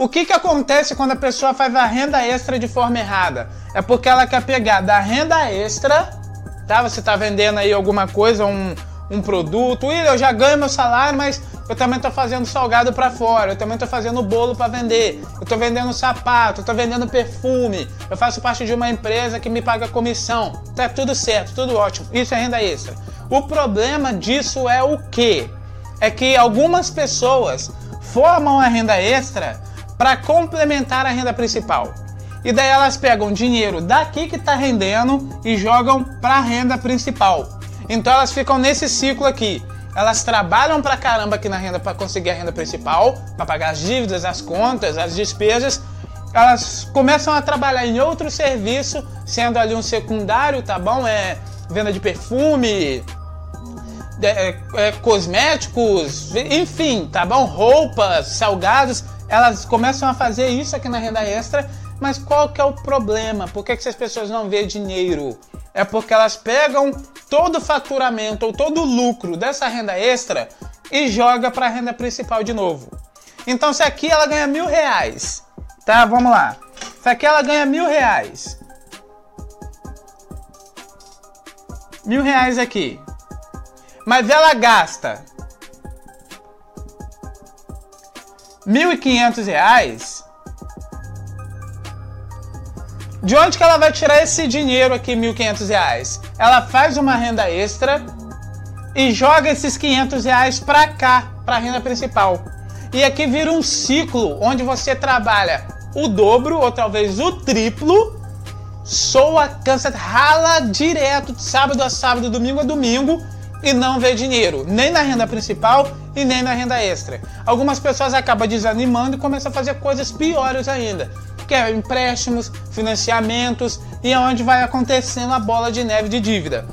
O que, que acontece quando a pessoa faz a renda extra de forma errada? É porque ela quer pegar da renda extra, tá? Você está vendendo aí alguma coisa, um, um produto. William, eu já ganho meu salário, mas eu também estou fazendo salgado para fora, eu também estou fazendo bolo para vender, eu estou vendendo sapato, eu estou vendendo perfume, eu faço parte de uma empresa que me paga comissão. Tá tudo certo, tudo ótimo. Isso é renda extra. O problema disso é o quê? É que algumas pessoas formam a renda extra para complementar a renda principal. E daí elas pegam dinheiro daqui que está rendendo e jogam para a renda principal. Então elas ficam nesse ciclo aqui. Elas trabalham pra caramba aqui na renda para conseguir a renda principal, para pagar as dívidas, as contas, as despesas. Elas começam a trabalhar em outro serviço, sendo ali um secundário, tá bom? É venda de perfume, é, é, cosméticos, enfim, tá bom? Roupas, salgados elas começam a fazer isso aqui na renda extra, mas qual que é o problema? Por que, que essas pessoas não vê dinheiro? É porque elas pegam todo o faturamento ou todo o lucro dessa renda extra e joga para a renda principal de novo. Então, se aqui ela ganha mil reais, tá? Vamos lá. Se aqui ela ganha mil reais, mil reais aqui, mas ela gasta 1.500 reais, de onde que ela vai tirar esse dinheiro aqui, 1.500 reais? Ela faz uma renda extra e joga esses 500 reais para cá, para a renda principal. E aqui vira um ciclo onde você trabalha o dobro ou talvez o triplo, soa, cansa, rala direto, sábado a sábado, domingo a domingo e não vê dinheiro, nem na renda principal e nem na renda extra. Algumas pessoas acabam desanimando e começam a fazer coisas piores ainda, que é empréstimos, financiamentos e é onde vai acontecendo a bola de neve de dívida.